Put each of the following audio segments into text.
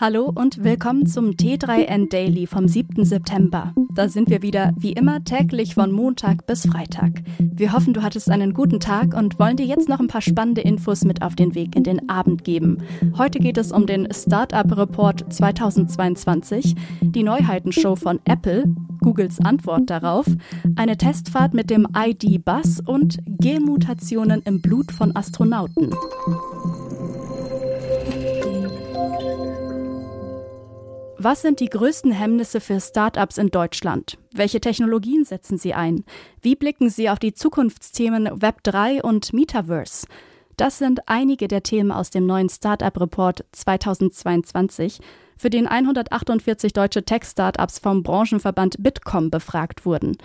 Hallo und willkommen zum T3N Daily vom 7. September. Da sind wir wieder, wie immer, täglich von Montag bis Freitag. Wir hoffen, du hattest einen guten Tag und wollen dir jetzt noch ein paar spannende Infos mit auf den Weg in den Abend geben. Heute geht es um den Startup Report 2022, die Neuheitenshow von Apple, Googles Antwort darauf, eine Testfahrt mit dem ID-Bus und Genmutationen im Blut von Astronauten. Was sind die größten Hemmnisse für Startups in Deutschland? Welche Technologien setzen sie ein? Wie blicken sie auf die Zukunftsthemen Web3 und Metaverse? Das sind einige der Themen aus dem neuen Startup Report 2022, für den 148 deutsche Tech-Startups vom Branchenverband Bitkom befragt wurden.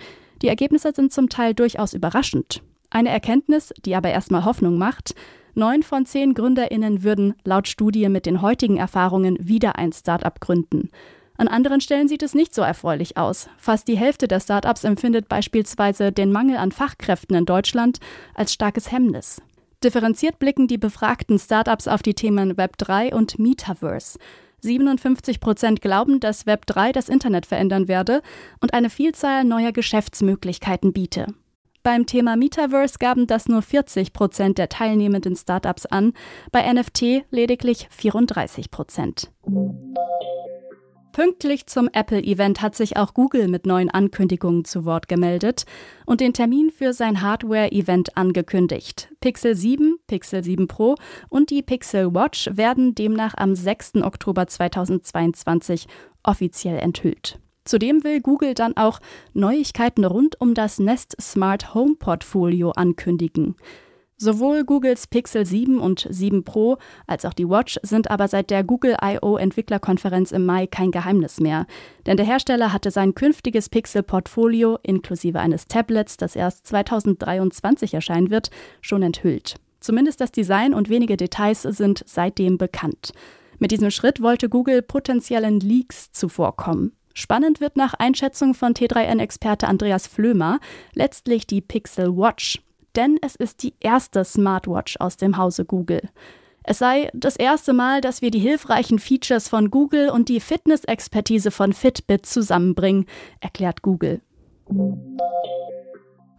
Die Ergebnisse sind zum Teil durchaus überraschend. Eine Erkenntnis, die aber erstmal Hoffnung macht, Neun von zehn GründerInnen würden laut Studie mit den heutigen Erfahrungen wieder ein Start-up gründen. An anderen Stellen sieht es nicht so erfreulich aus. Fast die Hälfte der Start-ups empfindet beispielsweise den Mangel an Fachkräften in Deutschland als starkes Hemmnis. Differenziert blicken die befragten Start-ups auf die Themen Web3 und Metaverse. 57 Prozent glauben, dass Web3 das Internet verändern werde und eine Vielzahl neuer Geschäftsmöglichkeiten biete. Beim Thema Metaverse gaben das nur 40 Prozent der teilnehmenden Startups an, bei NFT lediglich 34 Prozent. Pünktlich zum Apple-Event hat sich auch Google mit neuen Ankündigungen zu Wort gemeldet und den Termin für sein Hardware-Event angekündigt. Pixel 7, Pixel 7 Pro und die Pixel Watch werden demnach am 6. Oktober 2022 offiziell enthüllt. Zudem will Google dann auch Neuigkeiten rund um das Nest Smart Home Portfolio ankündigen. Sowohl Googles Pixel 7 und 7 Pro als auch die Watch sind aber seit der Google I.O. Entwicklerkonferenz im Mai kein Geheimnis mehr. Denn der Hersteller hatte sein künftiges Pixel-Portfolio inklusive eines Tablets, das erst 2023 erscheinen wird, schon enthüllt. Zumindest das Design und wenige Details sind seitdem bekannt. Mit diesem Schritt wollte Google potenziellen Leaks zuvorkommen. Spannend wird nach Einschätzung von T3N-Experte Andreas Flömer letztlich die Pixel Watch, denn es ist die erste Smartwatch aus dem Hause Google. Es sei das erste Mal, dass wir die hilfreichen Features von Google und die Fitness-Expertise von Fitbit zusammenbringen, erklärt Google.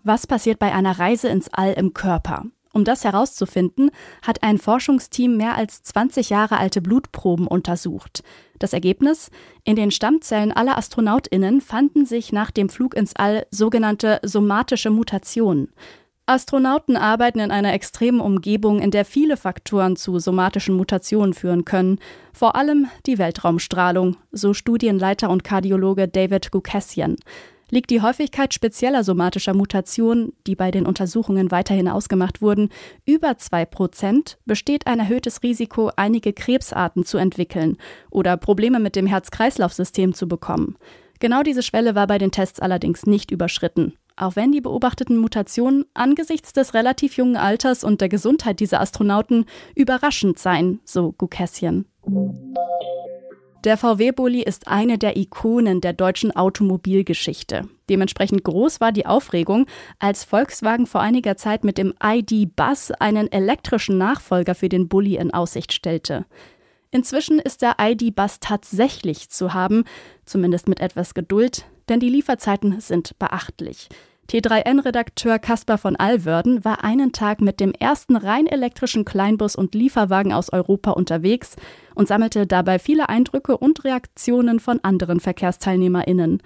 Was passiert bei einer Reise ins All im Körper? Um das herauszufinden, hat ein Forschungsteam mehr als 20 Jahre alte Blutproben untersucht. Das Ergebnis? In den Stammzellen aller Astronautinnen fanden sich nach dem Flug ins All sogenannte somatische Mutationen. Astronauten arbeiten in einer extremen Umgebung, in der viele Faktoren zu somatischen Mutationen führen können, vor allem die Weltraumstrahlung, so Studienleiter und Kardiologe David Gukassian liegt die Häufigkeit spezieller somatischer Mutationen, die bei den Untersuchungen weiterhin ausgemacht wurden, über 2 Prozent, besteht ein erhöhtes Risiko, einige Krebsarten zu entwickeln oder Probleme mit dem Herz-Kreislauf-System zu bekommen. Genau diese Schwelle war bei den Tests allerdings nicht überschritten. Auch wenn die beobachteten Mutationen angesichts des relativ jungen Alters und der Gesundheit dieser Astronauten überraschend seien, so Gukassian. Der VW-Bulli ist eine der Ikonen der deutschen Automobilgeschichte. Dementsprechend groß war die Aufregung, als Volkswagen vor einiger Zeit mit dem ID-Bus einen elektrischen Nachfolger für den Bulli in Aussicht stellte. Inzwischen ist der ID-Bus tatsächlich zu haben, zumindest mit etwas Geduld, denn die Lieferzeiten sind beachtlich. T3N-Redakteur Caspar von Alwörden war einen Tag mit dem ersten rein elektrischen Kleinbus und Lieferwagen aus Europa unterwegs und sammelte dabei viele Eindrücke und Reaktionen von anderen VerkehrsteilnehmerInnen.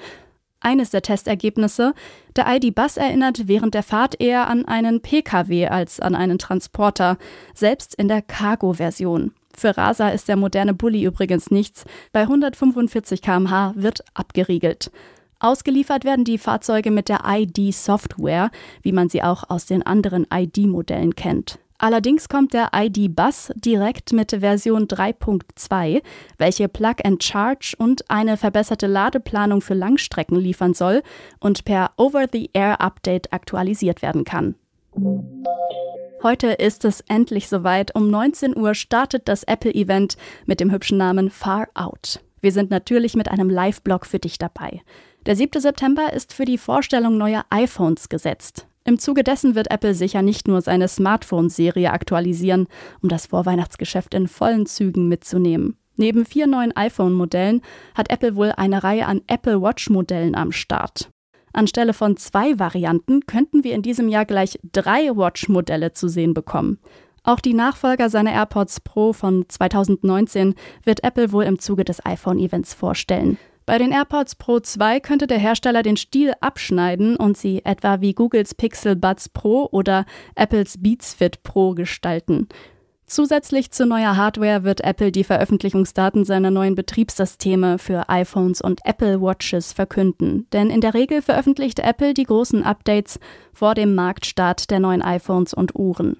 Eines der Testergebnisse, der ID-Bus erinnert während der Fahrt eher an einen Pkw als an einen Transporter, selbst in der Cargo-Version. Für Rasa ist der moderne Bulli übrigens nichts. Bei 145 km/h wird abgeriegelt. Ausgeliefert werden die Fahrzeuge mit der ID-Software, wie man sie auch aus den anderen ID-Modellen kennt. Allerdings kommt der ID-Bus direkt mit Version 3.2, welche Plug and Charge und eine verbesserte Ladeplanung für Langstrecken liefern soll und per Over-the-Air-Update aktualisiert werden kann. Heute ist es endlich soweit. Um 19 Uhr startet das Apple-Event mit dem hübschen Namen Far Out. Wir sind natürlich mit einem Live-Blog für dich dabei. Der 7. September ist für die Vorstellung neuer iPhones gesetzt. Im Zuge dessen wird Apple sicher nicht nur seine Smartphone-Serie aktualisieren, um das Vorweihnachtsgeschäft in vollen Zügen mitzunehmen. Neben vier neuen iPhone-Modellen hat Apple wohl eine Reihe an Apple Watch-Modellen am Start. Anstelle von zwei Varianten könnten wir in diesem Jahr gleich drei Watch-Modelle zu sehen bekommen. Auch die Nachfolger seiner AirPods Pro von 2019 wird Apple wohl im Zuge des iPhone-Events vorstellen. Bei den AirPods Pro 2 könnte der Hersteller den Stiel abschneiden und sie etwa wie Googles Pixel Buds Pro oder Apples Beats Fit Pro gestalten. Zusätzlich zu neuer Hardware wird Apple die Veröffentlichungsdaten seiner neuen Betriebssysteme für iPhones und Apple Watches verkünden. Denn in der Regel veröffentlicht Apple die großen Updates vor dem Marktstart der neuen iPhones und Uhren.